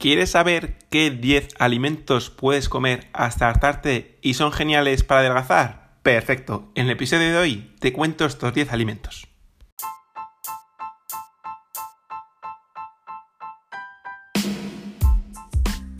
¿Quieres saber qué 10 alimentos puedes comer hasta hartarte y son geniales para adelgazar? Perfecto, en el episodio de hoy te cuento estos 10 alimentos.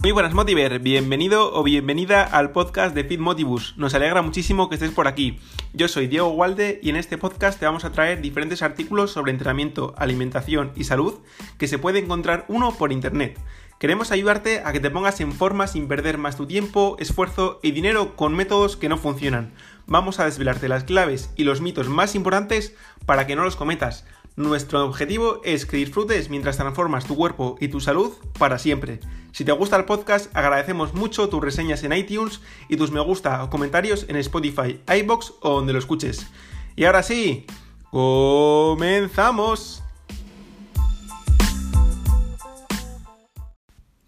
Muy buenas Motiver, bienvenido o bienvenida al podcast de Fit Motivus. Nos alegra muchísimo que estés por aquí. Yo soy Diego Walde y en este podcast te vamos a traer diferentes artículos sobre entrenamiento, alimentación y salud que se puede encontrar uno por internet. Queremos ayudarte a que te pongas en forma sin perder más tu tiempo, esfuerzo y dinero con métodos que no funcionan. Vamos a desvelarte las claves y los mitos más importantes para que no los cometas. Nuestro objetivo es que disfrutes mientras transformas tu cuerpo y tu salud para siempre. Si te gusta el podcast, agradecemos mucho tus reseñas en iTunes y tus me gusta o comentarios en Spotify, iBox o donde lo escuches. Y ahora sí, comenzamos.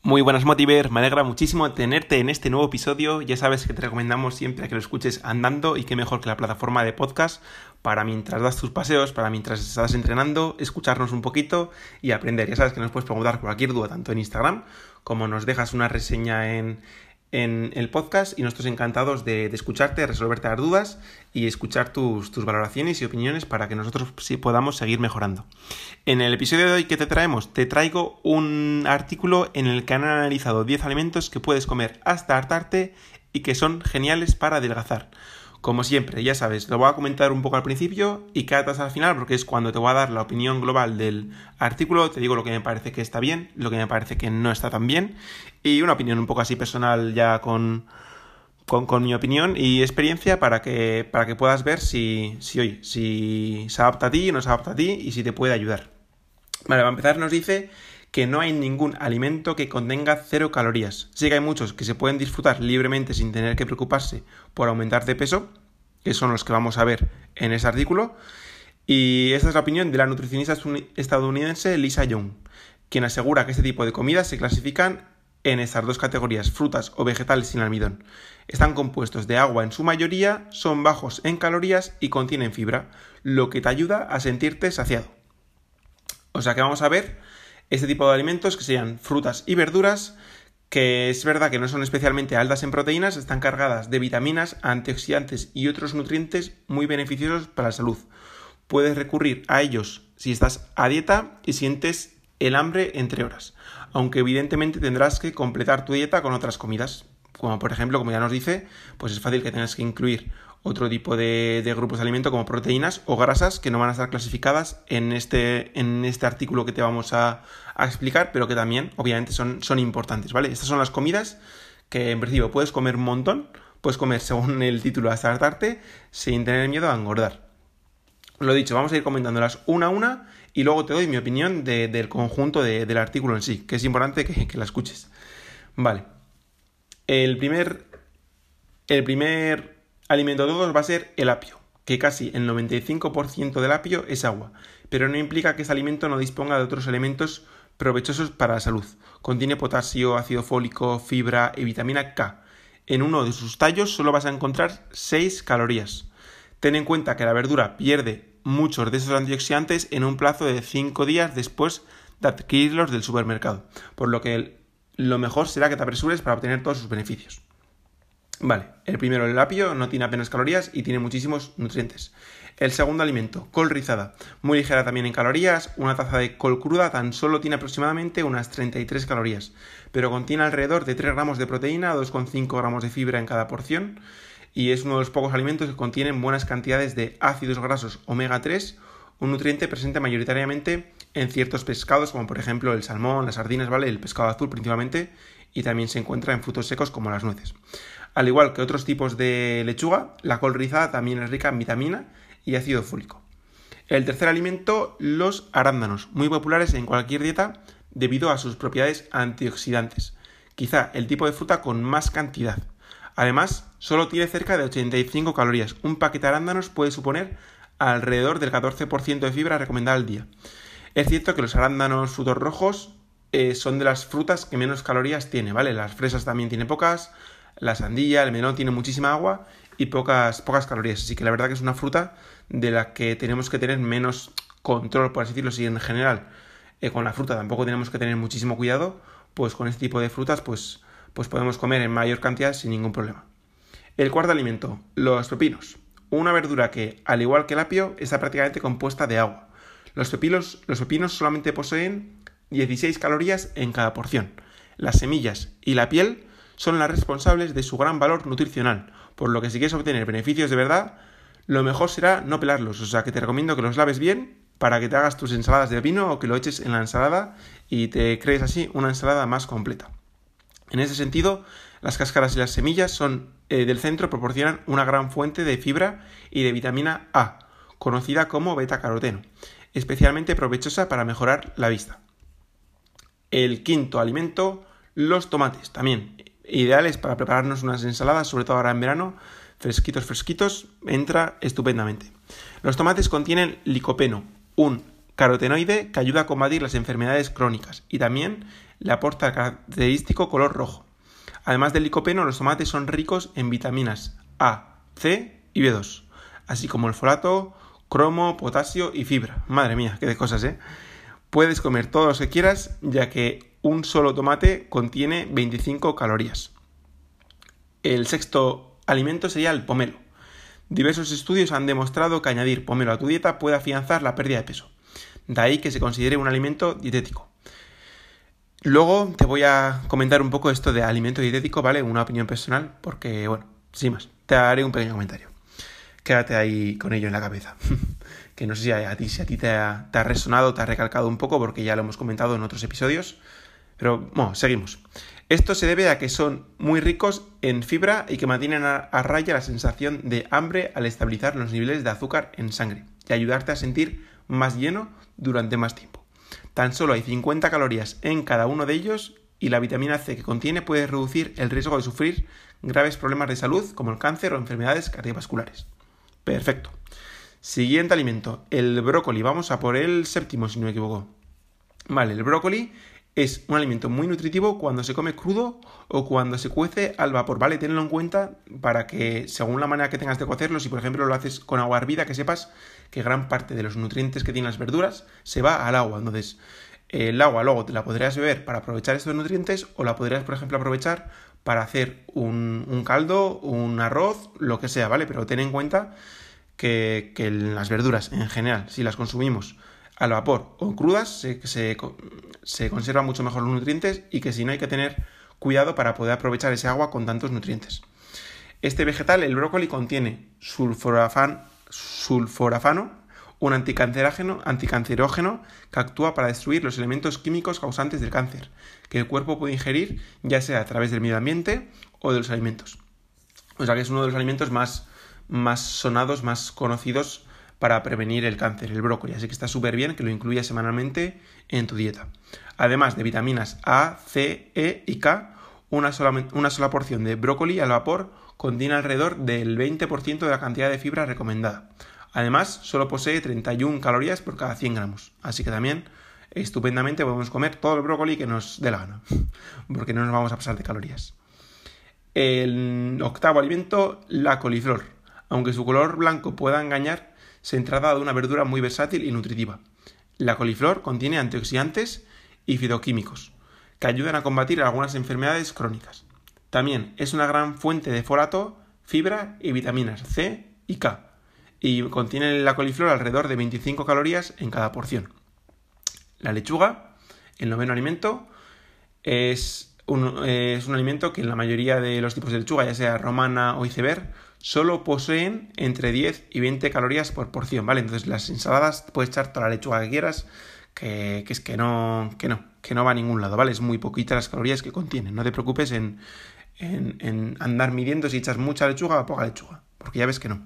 Muy buenas Motiver, me alegra muchísimo tenerte en este nuevo episodio. Ya sabes que te recomendamos siempre que lo escuches andando y que mejor que la plataforma de podcast para mientras das tus paseos, para mientras estás entrenando, escucharnos un poquito y aprender. Ya sabes que nos puedes preguntar cualquier duda tanto en Instagram como nos dejas una reseña en, en el podcast y nosotros encantados de, escucharte, resolverte las dudas y escuchar tus, tus, valoraciones y opiniones para que nosotros sí podamos seguir mejorando. En el episodio de hoy que te traemos, te traigo un artículo en el que han analizado 10 alimentos que puedes comer hasta hartarte y que son geniales para adelgazar. Como siempre, ya sabes, lo voy a comentar un poco al principio y quédate hasta al final porque es cuando te voy a dar la opinión global del artículo, te digo lo que me parece que está bien, lo que me parece que no está tan bien y una opinión un poco así personal ya con, con, mi opinión y experiencia para que, para que puedas ver si, si, hoy, si se adapta a ti no se adapta a ti y si te puede ayudar. Vale, para empezar nos dice que no hay ningún alimento que contenga cero calorías. Sí que hay muchos que se pueden disfrutar libremente sin tener que preocuparse por aumentar de peso, que son los que vamos a ver en este artículo. Y esta es la opinión de la nutricionista estadounidense Lisa Young, quien asegura que este tipo de comidas se clasifican en estas dos categorías, frutas o vegetales sin almidón. Están compuestos de agua en su mayoría, son bajos en calorías y contienen fibra, lo que te ayuda a sentirte saciado. O sea que vamos a ver este tipo de alimentos que serían frutas y verduras que es verdad que no son especialmente altas en proteínas, están cargadas de vitaminas, antioxidantes y otros nutrientes muy beneficiosos para la salud. Puedes recurrir a ellos si estás a dieta y sientes el hambre entre horas, aunque evidentemente tendrás que completar tu dieta con otras comidas, como por ejemplo, como ya nos dice, pues es fácil que tengas que incluir otro tipo de, grupos de alimento como proteínas o grasas que no van a estar clasificadas en este, en este artículo que te vamos a, explicar, pero que también obviamente son, son importantes, ¿vale? Estas son las comidas que en principio puedes comer un montón, puedes comer según el título hasta hartarte sin tener miedo a engordar. Lo dicho, vamos a ir comentándolas una a una y luego te doy mi opinión del conjunto del artículo en sí, que es importante que, que la escuches. Vale. El primer, el primer alimento de todos va a ser el apio, que casi el 95% del apio es agua, pero no implica que ese alimento no disponga de otros elementos provechosos para la salud. Contiene potasio, ácido fólico, fibra y vitamina K. En uno de sus tallos solo vas a encontrar 6 calorías. Ten en cuenta que la verdura pierde muchos de esos antioxidantes en un plazo de 5 días después de adquirirlos del supermercado, por lo que lo mejor será que te apresures para obtener todos sus beneficios. Vale, el primero, el apio, no tiene apenas calorías y tiene muchísimos nutrientes. El segundo alimento, col rizada, muy ligera también en calorías, una taza de col cruda tan solo tiene aproximadamente unas 33 calorías, pero contiene alrededor de 3 gramos de proteína, 2,5 gramos de fibra en cada porción y es uno de los pocos alimentos que contienen buenas cantidades de ácidos grasos omega 3, un nutriente presente mayoritariamente en ciertos pescados como por ejemplo el salmón, las sardinas, ¿vale? El pescado azul principalmente y también se encuentra en frutos secos como las nueces. Al igual que otros tipos de lechuga, la col rizada también es rica en vitamina y ácido fólico. El tercer alimento, los arándanos, muy populares en cualquier dieta debido a sus propiedades antioxidantes. Quizá el tipo de fruta con más cantidad. Además, solo tiene cerca de 85 calorías. Un paquete de arándanos puede suponer alrededor del 14% de fibra recomendada al día. Es cierto que los arándanos frutos rojos eh, son de las frutas que menos calorías tiene, ¿vale? Las fresas también tienen pocas, la sandía, el melón tiene muchísima agua y pocas, pocas calorías. Así que la verdad que es una fruta de la que tenemos que tener menos control, por así decirlo, si en general eh, con la fruta tampoco tenemos que tener muchísimo cuidado, pues con este tipo de frutas pues, pues podemos comer en mayor cantidad sin ningún problema. El cuarto alimento, los pepinos. Una verdura que, al igual que el apio, está prácticamente compuesta de agua. Los pepinos, solamente poseen 16 calorías en cada porción. Las semillas y la piel son las responsables de su gran valor nutricional, por lo que si quieres obtener beneficios de verdad, lo mejor será no pelarlos, o sea que te recomiendo que los laves bien para que te hagas tus ensaladas de pepino o que lo eches en la ensalada y te crees así una ensalada más completa. En ese sentido, las cáscaras y las semillas son eh, del centro proporcionan una gran fuente de fibra y de vitamina A, conocida como beta-caroteno, especialmente provechosa para mejorar la vista. El quinto alimento, los tomates, también ideales para prepararnos unas ensaladas, sobre todo ahora en verano, fresquitos, fresquitos, entra estupendamente. Los tomates contienen licopeno, un carotenoide que ayuda a combatir las enfermedades crónicas y también le aporta característico color rojo. Además del licopeno, los tomates son ricos en vitaminas A, C y B2, así como el folato, cromo, potasio y fibra. Madre mía, qué de cosas, ¿eh? Puedes comer todo lo que quieras, ya que un solo tomate contiene 25 calorías. El sexto alimento sería el pomelo. Diversos estudios han demostrado que añadir pomelo a tu dieta puede afianzar la pérdida de peso. De ahí que se considere un alimento dietético. Luego te voy a comentar un poco esto de alimento dietético, ¿vale? Una opinión personal, porque, bueno, sin más, te haré un pequeño comentario. Quédate ahí con ello en la cabeza. que no sé si a ti, si a ti te ha, resonado, te ha recalcado un poco, porque ya lo hemos comentado en otros episodios. Pero, bueno, seguimos. Esto se debe a que son muy ricos en fibra y que mantienen a, raya la sensación de hambre al estabilizar los niveles de azúcar en sangre y ayudarte a sentir más lleno durante más tiempo. Tan solo hay 50 calorías en cada uno de ellos y la vitamina C que contiene puede reducir el riesgo de sufrir graves problemas de salud como el cáncer o enfermedades cardiovasculares. Perfecto. Siguiente alimento, el brócoli. Vamos a por el séptimo, si no me equivoco. Vale, el brócoli es un alimento muy nutritivo cuando se come crudo o cuando se cuece al vapor, ¿vale? Tenlo en cuenta para que, según la manera que tengas de cocerlo, si por ejemplo lo haces con agua hervida, que sepas que gran parte de los nutrientes que tienen las verduras se va al agua. Entonces, el agua luego te la podrías beber para aprovechar estos nutrientes o la podrías, por ejemplo, aprovechar para hacer un, un caldo, un arroz, lo que sea, ¿vale? Pero ten en cuenta que, que las verduras en general, si las consumimos al vapor o crudas se, se, se conservan mucho mejor los nutrientes y que si no hay que tener cuidado para poder aprovechar ese agua con tantos nutrientes. Este vegetal, el brócoli, contiene sulforafan, sulforafano, un anticancerógeno, que actúa para destruir los elementos químicos causantes del cáncer, que el cuerpo puede ingerir ya sea a través del medio ambiente o de los alimentos. O sea que es uno de los alimentos más, más sonados, más conocidos para prevenir el cáncer, el brócoli, así que está súper bien que lo incluyas semanalmente en tu dieta. Además de vitaminas A, C, E y K, una sola, una sola porción de brócoli al vapor contiene alrededor del 20% de la cantidad de fibra recomendada. Además, solo posee 31 calorías por cada 100 gramos, así que también estupendamente podemos comer todo el brócoli que nos dé la gana, porque no nos vamos a pasar de calorías. El octavo alimento, la coliflor. Aunque su color blanco pueda engañar, se trata de una verdura muy versátil y nutritiva. La coliflor contiene antioxidantes y fitoquímicos, que ayudan a combatir algunas enfermedades crónicas. También es una gran fuente de folato, fibra y vitaminas C y K, y contiene la coliflor alrededor de 25 calorías en cada porción. La lechuga, el noveno alimento, es un, es un alimento que en la mayoría de los tipos de lechuga, ya sea romana o iceberg, solo poseen entre 10 y 20 calorías por porción, ¿vale? Entonces las ensaladas puedes echar toda la lechuga que quieras, que, es que no, que no, que no va a ningún lado, ¿vale? Es muy poquita las calorías que contienen. No te preocupes en, en, andar midiendo si echas mucha lechuga o poca lechuga, porque ya ves que no.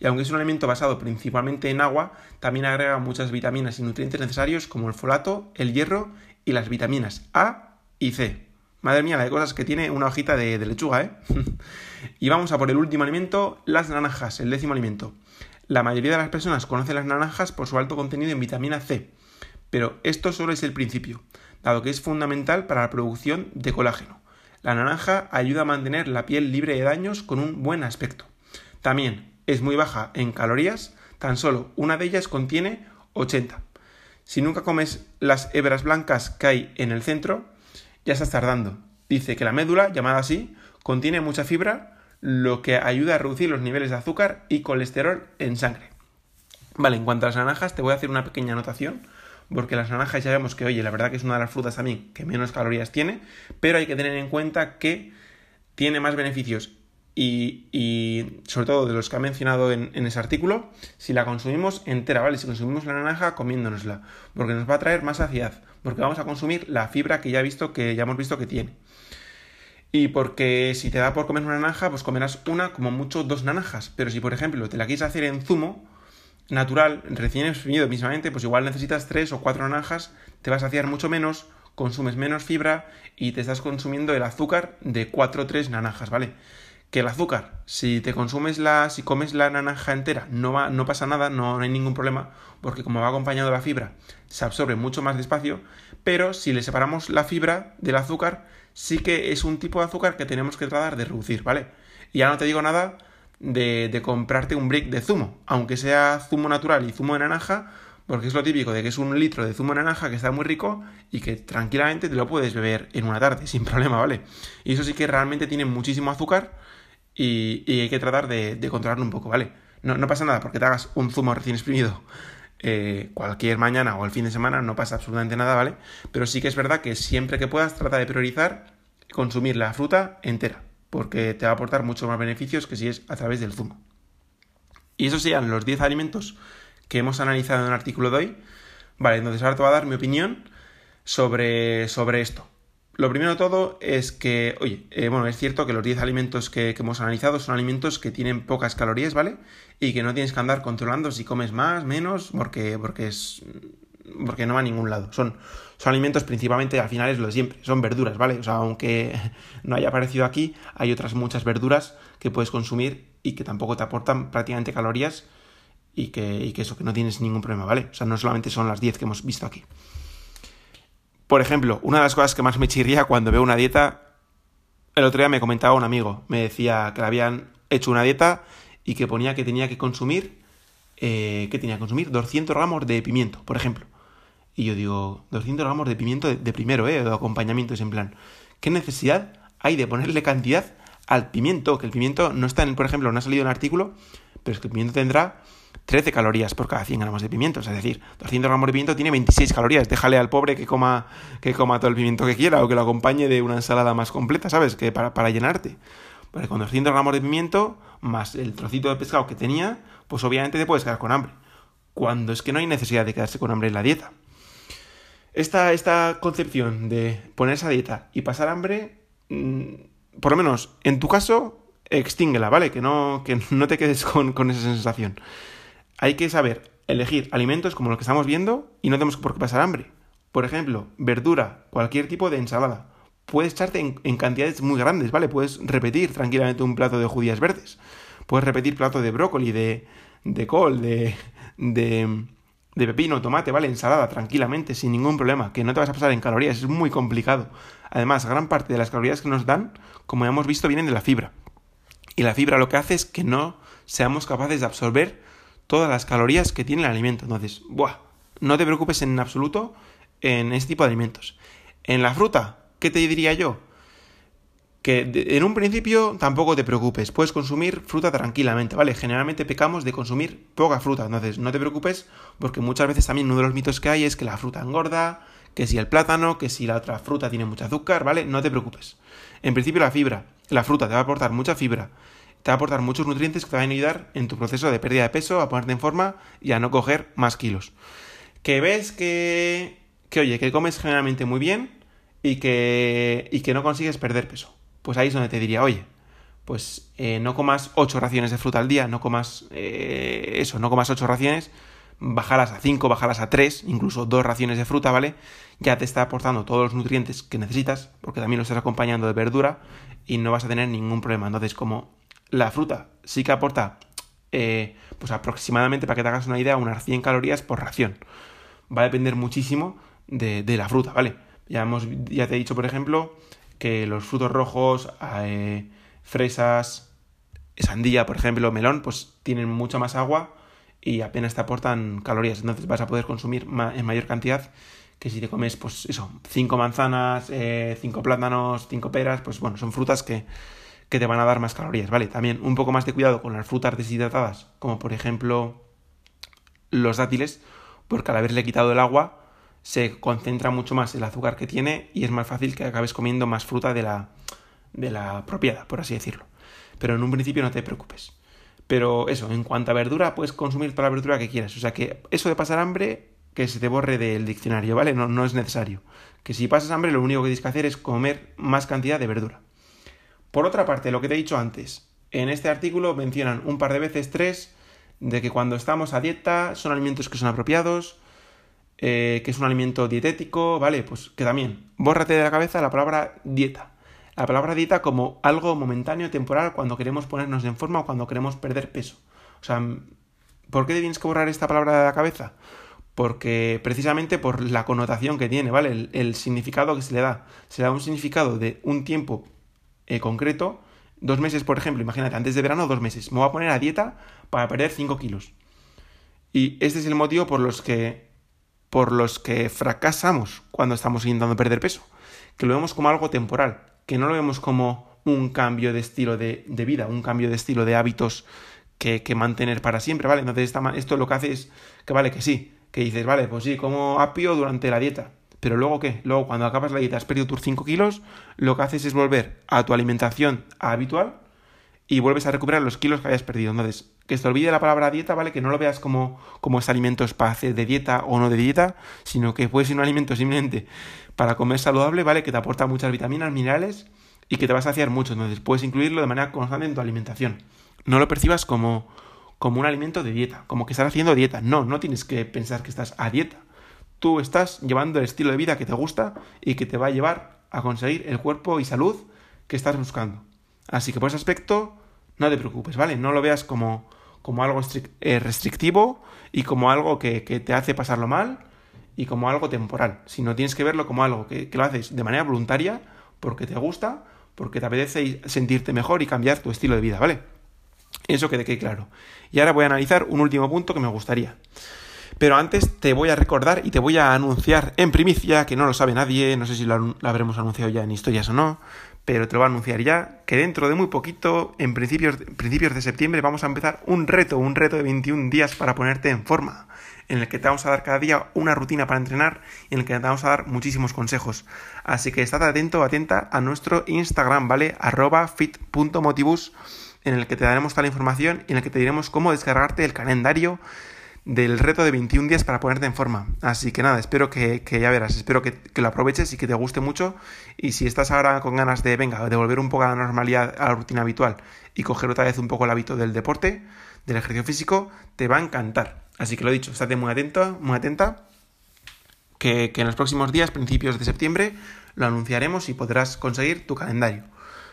Y aunque es un alimento basado principalmente en agua, también agrega muchas vitaminas y nutrientes necesarios como el folato, el hierro y las vitaminas A y C. Madre mía, la de cosas que tiene una hojita de, lechuga, ¿eh? y vamos a por el último alimento, las naranjas, el décimo alimento. La mayoría de las personas conocen las naranjas por su alto contenido en vitamina C, pero esto solo es el principio, dado que es fundamental para la producción de colágeno. La naranja ayuda a mantener la piel libre de daños con un buen aspecto. También es muy baja en calorías, tan solo una de ellas contiene 80. Si nunca comes las hebras blancas que hay en el centro, ya estás tardando. Dice que la médula, llamada así, contiene mucha fibra, lo que ayuda a reducir los niveles de azúcar y colesterol en sangre. Vale, en cuanto a las naranjas, te voy a hacer una pequeña anotación, porque las naranjas ya vemos que, oye, la verdad que es una de las frutas también que menos calorías tiene, pero hay que tener en cuenta que tiene más beneficios y, sobre todo de los que ha mencionado en, ese artículo, si la consumimos entera, ¿vale? Si consumimos la naranja comiéndonosla, porque nos va a traer más saciedad, porque vamos a consumir la fibra que ya, visto, que ya hemos visto que tiene. Y porque si te da por comer una naranja, pues comerás una, como mucho, dos naranjas. Pero si, por ejemplo, te la quieres hacer en zumo natural, recién exprimido mismamente, pues igual necesitas tres o cuatro naranjas, te vas a saciar mucho menos, consumes menos fibra y te estás consumiendo el azúcar de cuatro o tres naranjas, ¿vale? Que el azúcar, si te consumes la, si comes la naranja entera, no va, no pasa nada, no, hay ningún problema, porque como va acompañado de la fibra, se absorbe mucho más despacio, pero si le separamos la fibra del azúcar, sí que es un tipo de azúcar que tenemos que tratar de reducir, ¿vale? Y ya no te digo nada de, de comprarte un brick de zumo, aunque sea zumo natural y zumo de naranja, porque es lo típico de que es un litro de zumo de naranja que está muy rico y que tranquilamente te lo puedes beber en una tarde sin problema, ¿vale? Y eso sí que realmente tiene muchísimo azúcar y, hay que tratar de, controlarlo un poco, ¿vale? No, pasa nada porque te hagas un zumo recién exprimido eh, cualquier mañana o el fin de semana, no pasa absolutamente nada, ¿vale? Pero sí que es verdad que siempre que puedas trata de priorizar consumir la fruta entera, porque te va a aportar muchos más beneficios que si es a través del zumo. Y esos serían los 10 alimentos que hemos analizado en el artículo de hoy. Vale, entonces ahora te voy a dar mi opinión sobre, sobre esto. Lo primero de todo es que, oye, eh, bueno, es cierto que los 10 alimentos que, hemos analizado son alimentos que tienen pocas calorías, ¿vale? Y que no tienes que andar controlando si comes más, menos, porque, porque es. porque no va a ningún lado. Son, son alimentos principalmente, al final es lo de siempre, son verduras, ¿vale? O sea, aunque no haya aparecido aquí, hay otras muchas verduras que puedes consumir y que tampoco te aportan prácticamente calorías y que, y que eso, que no tienes ningún problema, ¿vale? O sea, no solamente son las 10 que hemos visto aquí. Por ejemplo, una de las cosas que más me chirría cuando veo una dieta, el otro día me comentaba un amigo, me decía que le habían hecho una dieta y que ponía que tenía que consumir, eh, que tenía que consumir 200 gramos de pimiento, por ejemplo. Y yo digo, 200 gramos de pimiento de, primero, ¿eh? De acompañamiento, es en plan, ¿qué necesidad hay de ponerle cantidad al pimiento? Que el pimiento no está en, por ejemplo, no ha salido en el artículo, pero es que el pimiento tendrá 13 calorías por cada 100 gramos de pimiento. Es decir, 200 gramos de pimiento tiene 26 calorías. Déjale al pobre que coma, que coma todo el pimiento que quiera o que lo acompañe de una ensalada más completa, ¿sabes? Que para, para llenarte. Porque con 200 gramos de pimiento, más el trocito de pescado que tenía, pues obviamente te puedes quedar con hambre. Cuando es que no hay necesidad de quedarse con hambre en la dieta. Esta, esta concepción de ponerse a dieta y pasar hambre, mm, por lo menos en tu caso, extínguela, ¿vale? Que no, que no te quedes con, con esa sensación hay que saber elegir alimentos como los que estamos viendo y no tenemos por qué pasar hambre. Por ejemplo, verdura, cualquier tipo de ensalada. Puedes echarte en, cantidades muy grandes, ¿vale? Puedes repetir tranquilamente un plato de judías verdes. Puedes repetir plato de brócoli, de, de col, de, de, de pepino, tomate, ¿vale? Ensalada, tranquilamente, sin ningún problema. Que no te vas a pasar en calorías, es muy complicado. Además, gran parte de las calorías que nos dan, como hemos visto, vienen de la fibra. Y la fibra lo que hace es que no seamos capaces de absorber todas las calorías que tiene el alimento. Entonces, ¡buah! No te preocupes en absoluto en este tipo de alimentos. En la fruta, ¿qué te diría yo? Que en un principio tampoco te preocupes, puedes consumir fruta tranquilamente, ¿vale? Generalmente pecamos de consumir poca fruta, entonces no te preocupes porque muchas veces también uno de los mitos que hay es que la fruta engorda, que si el plátano, que si la otra fruta tiene mucho azúcar, ¿vale? No te preocupes. En principio la fibra, la fruta te va a aportar mucha fibra te va a aportar muchos nutrientes que te van a ayudar en tu proceso de pérdida de peso, a ponerte en forma y a no coger más kilos. Que ves que, que oye, que comes generalmente muy bien y que, y que no consigues perder peso. Pues ahí es donde te diría, oye, pues eh, no comas 8 raciones de fruta al día, no comas eh, eso, no comas 8 raciones, bajarlas a 5, bajarlas a 3, incluso 2 raciones de fruta, ¿vale? Ya te está aportando todos los nutrientes que necesitas, porque también lo estás acompañando de verdura y no vas a tener ningún problema. Entonces, como la fruta sí que aporta, eh, pues aproximadamente, para que te hagas una idea, unas 100 calorías por ración. Va a depender muchísimo de, la fruta, ¿vale? Ya, hemos, ya te he dicho, por ejemplo, que los frutos rojos, eh, fresas, sandía, por ejemplo, melón, pues tienen mucha más agua y apenas te aportan calorías. Entonces vas a poder consumir en mayor cantidad que si te comes, pues eso, cinco manzanas, eh, cinco plátanos, cinco peras, pues bueno, son frutas que, que te van a dar más calorías, ¿vale? También un poco más de cuidado con las frutas deshidratadas, como por ejemplo los dátiles, porque al haberle quitado el agua se concentra mucho más el azúcar que tiene y es más fácil que acabes comiendo más fruta de la, de la propiedad, por así decirlo. Pero en un principio no te preocupes. Pero eso, en cuanto a verdura, puedes consumir toda la verdura que quieras. O sea que eso de pasar hambre, que se te borre del diccionario, ¿vale? No, no es necesario. Que si pasas hambre, lo único que tienes que hacer es comer más cantidad de verdura. Por otra parte, lo que te he dicho antes, en este artículo mencionan un par de veces tres de que cuando estamos a dieta son alimentos que son apropiados, eh, que es un alimento dietético, ¿vale? Pues que también, bórrate de la cabeza la palabra dieta. La palabra dieta como algo momentáneo, temporal, cuando queremos ponernos en forma o cuando queremos perder peso. O sea, ¿por qué tienes que borrar esta palabra de la cabeza? Porque precisamente por la connotación que tiene, ¿vale? El, significado que se le da. Se le da un significado de un tiempo eh, concreto, dos meses, por ejemplo, imagínate, antes de verano, dos meses. Me voy a poner a dieta para perder 5 kilos. Y este es el motivo por los que por los que fracasamos cuando estamos intentando perder peso. Que lo vemos como algo temporal, que no lo vemos como un cambio de estilo de, vida, un cambio de estilo de hábitos que, mantener para siempre, ¿vale? Entonces esto lo que hace es que vale que sí, que dices, vale, pues sí, como apio durante la dieta. Pero luego qué? Luego cuando acabas la dieta has perdido tus 5 kilos, lo que haces es volver a tu alimentación habitual y vuelves a recuperar los kilos que hayas perdido. Entonces, que se te olvide la palabra dieta, ¿vale? Que no lo veas como, como es alimentos para hacer de dieta o no de dieta, sino que puede ser un alimento simplemente para comer saludable, ¿vale? Que te aporta muchas vitaminas, minerales y que te vas a saciar mucho. Entonces, puedes incluirlo de manera constante en tu alimentación. No lo percibas como, como un alimento de dieta, como que estás haciendo dieta. No, no tienes que pensar que estás a dieta. Tú estás llevando el estilo de vida que te gusta y que te va a llevar a conseguir el cuerpo y salud que estás buscando. Así que por ese aspecto, no te preocupes, ¿vale? No lo veas como, como algo eh, restrictivo y como algo que, te hace pasarlo mal y como algo temporal, sino tienes que verlo como algo que, que lo haces de manera voluntaria porque te gusta, porque te apetece sentirte mejor y cambiar tu estilo de vida, ¿vale? Eso que te quede claro. Y ahora voy a analizar un último punto que me gustaría. Pero antes te voy a recordar y te voy a anunciar en primicia, que no lo sabe nadie, no sé si lo, habremos anunciado ya en historias o no, pero te lo voy a anunciar ya, que dentro de muy poquito, en principios, principios de septiembre, vamos a empezar un reto, un reto de 21 días para ponerte en forma, en el que te vamos a dar cada día una rutina para entrenar y en el que te vamos a dar muchísimos consejos. Así que estate atento, atenta a nuestro Instagram, ¿vale? arroba fit.motivus, en el que te daremos toda la información y en el que te diremos cómo descargarte el calendario del reto de 21 días para ponerte en forma. Así que nada, espero que, ya verás, espero que, lo aproveches y que te guste mucho. Y si estás ahora con ganas de, venga, de volver un poco a la normalidad, a la rutina habitual y coger otra vez un poco el hábito del deporte, del ejercicio físico, te va a encantar. Así que lo dicho, estate muy atento, muy atenta, que, en los próximos días, principios de septiembre, lo anunciaremos y podrás conseguir tu calendario.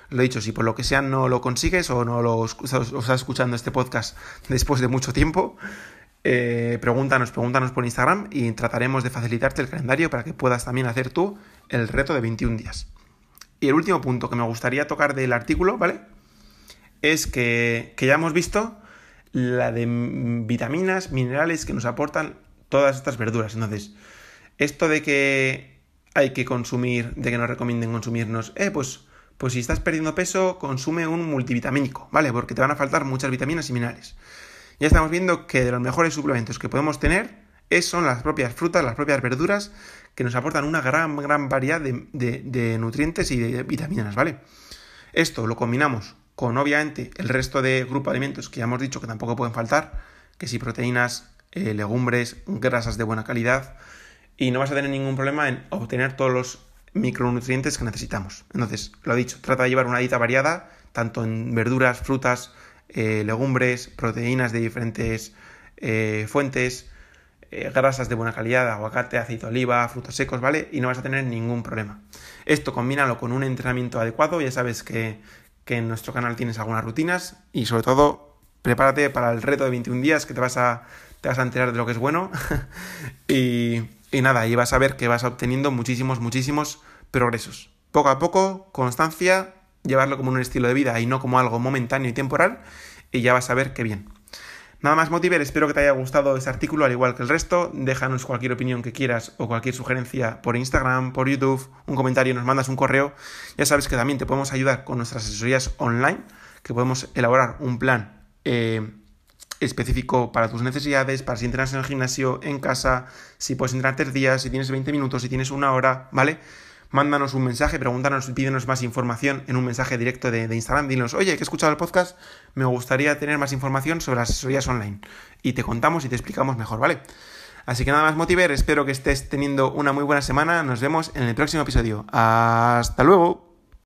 Lo dicho, si por lo que sea no lo consigues o no lo estás escuchando este podcast después de mucho tiempo, eh, pregúntanos, pregúntanos por Instagram y trataremos de facilitarte el calendario para que puedas también hacer tú el reto de 21 días. Y el último punto que me gustaría tocar del artículo, ¿vale? Es que, que ya hemos visto la de vitaminas, minerales que nos aportan todas estas verduras. Entonces, esto de que hay que consumir, de que nos recomienden consumirnos, eh, pues, pues si estás perdiendo peso, consume un multivitamínico, ¿vale? Porque te van a faltar muchas vitaminas y minerales ya estamos viendo que de los mejores suplementos que podemos tener son las propias frutas, las propias verduras, que nos aportan una gran, gran variedad de, nutrientes y de vitaminas, ¿vale? Esto lo combinamos con, obviamente, el resto de grupo de alimentos que ya hemos dicho que tampoco pueden faltar, que si proteínas, eh, legumbres, grasas de buena calidad, y no vas a tener ningún problema en obtener todos los micronutrientes que necesitamos. Entonces, lo dicho, trata de llevar una dieta variada, tanto en verduras, frutas, eh, legumbres, proteínas de diferentes eh, fuentes, eh, grasas de buena calidad, aguacate, aceite de oliva, frutos secos, ¿vale? Y no vas a tener ningún problema. Esto combínalo con un entrenamiento adecuado, ya sabes que, en nuestro canal tienes algunas rutinas y sobre todo prepárate para el reto de 21 días que te vas a, te vas a enterar de lo que es bueno y, y nada, y vas a ver que vas obteniendo muchísimos, muchísimos progresos. Poco a poco, constancia llevarlo como un estilo de vida y no como algo momentáneo y temporal, y ya vas a ver qué bien. Nada más, Motiver, espero que te haya gustado este artículo, al igual que el resto. Déjanos cualquier opinión que quieras o cualquier sugerencia por Instagram, por YouTube, un comentario, nos mandas un correo. Ya sabes que también te podemos ayudar con nuestras asesorías online, que podemos elaborar un plan eh, específico para tus necesidades, para si entrenas en el gimnasio, en casa, si puedes entrenar tres días, si tienes 20 minutos, si tienes una hora, ¿vale? Mándanos un mensaje, pregúntanos, pídenos más información en un mensaje directo de, Instagram. Dinos, oye, que he escuchado el podcast, me gustaría tener más información sobre las asesorías online. Y te contamos y te explicamos mejor, ¿vale? Así que nada más, Motiver, espero que estés teniendo una muy buena semana. Nos vemos en el próximo episodio. Hasta luego.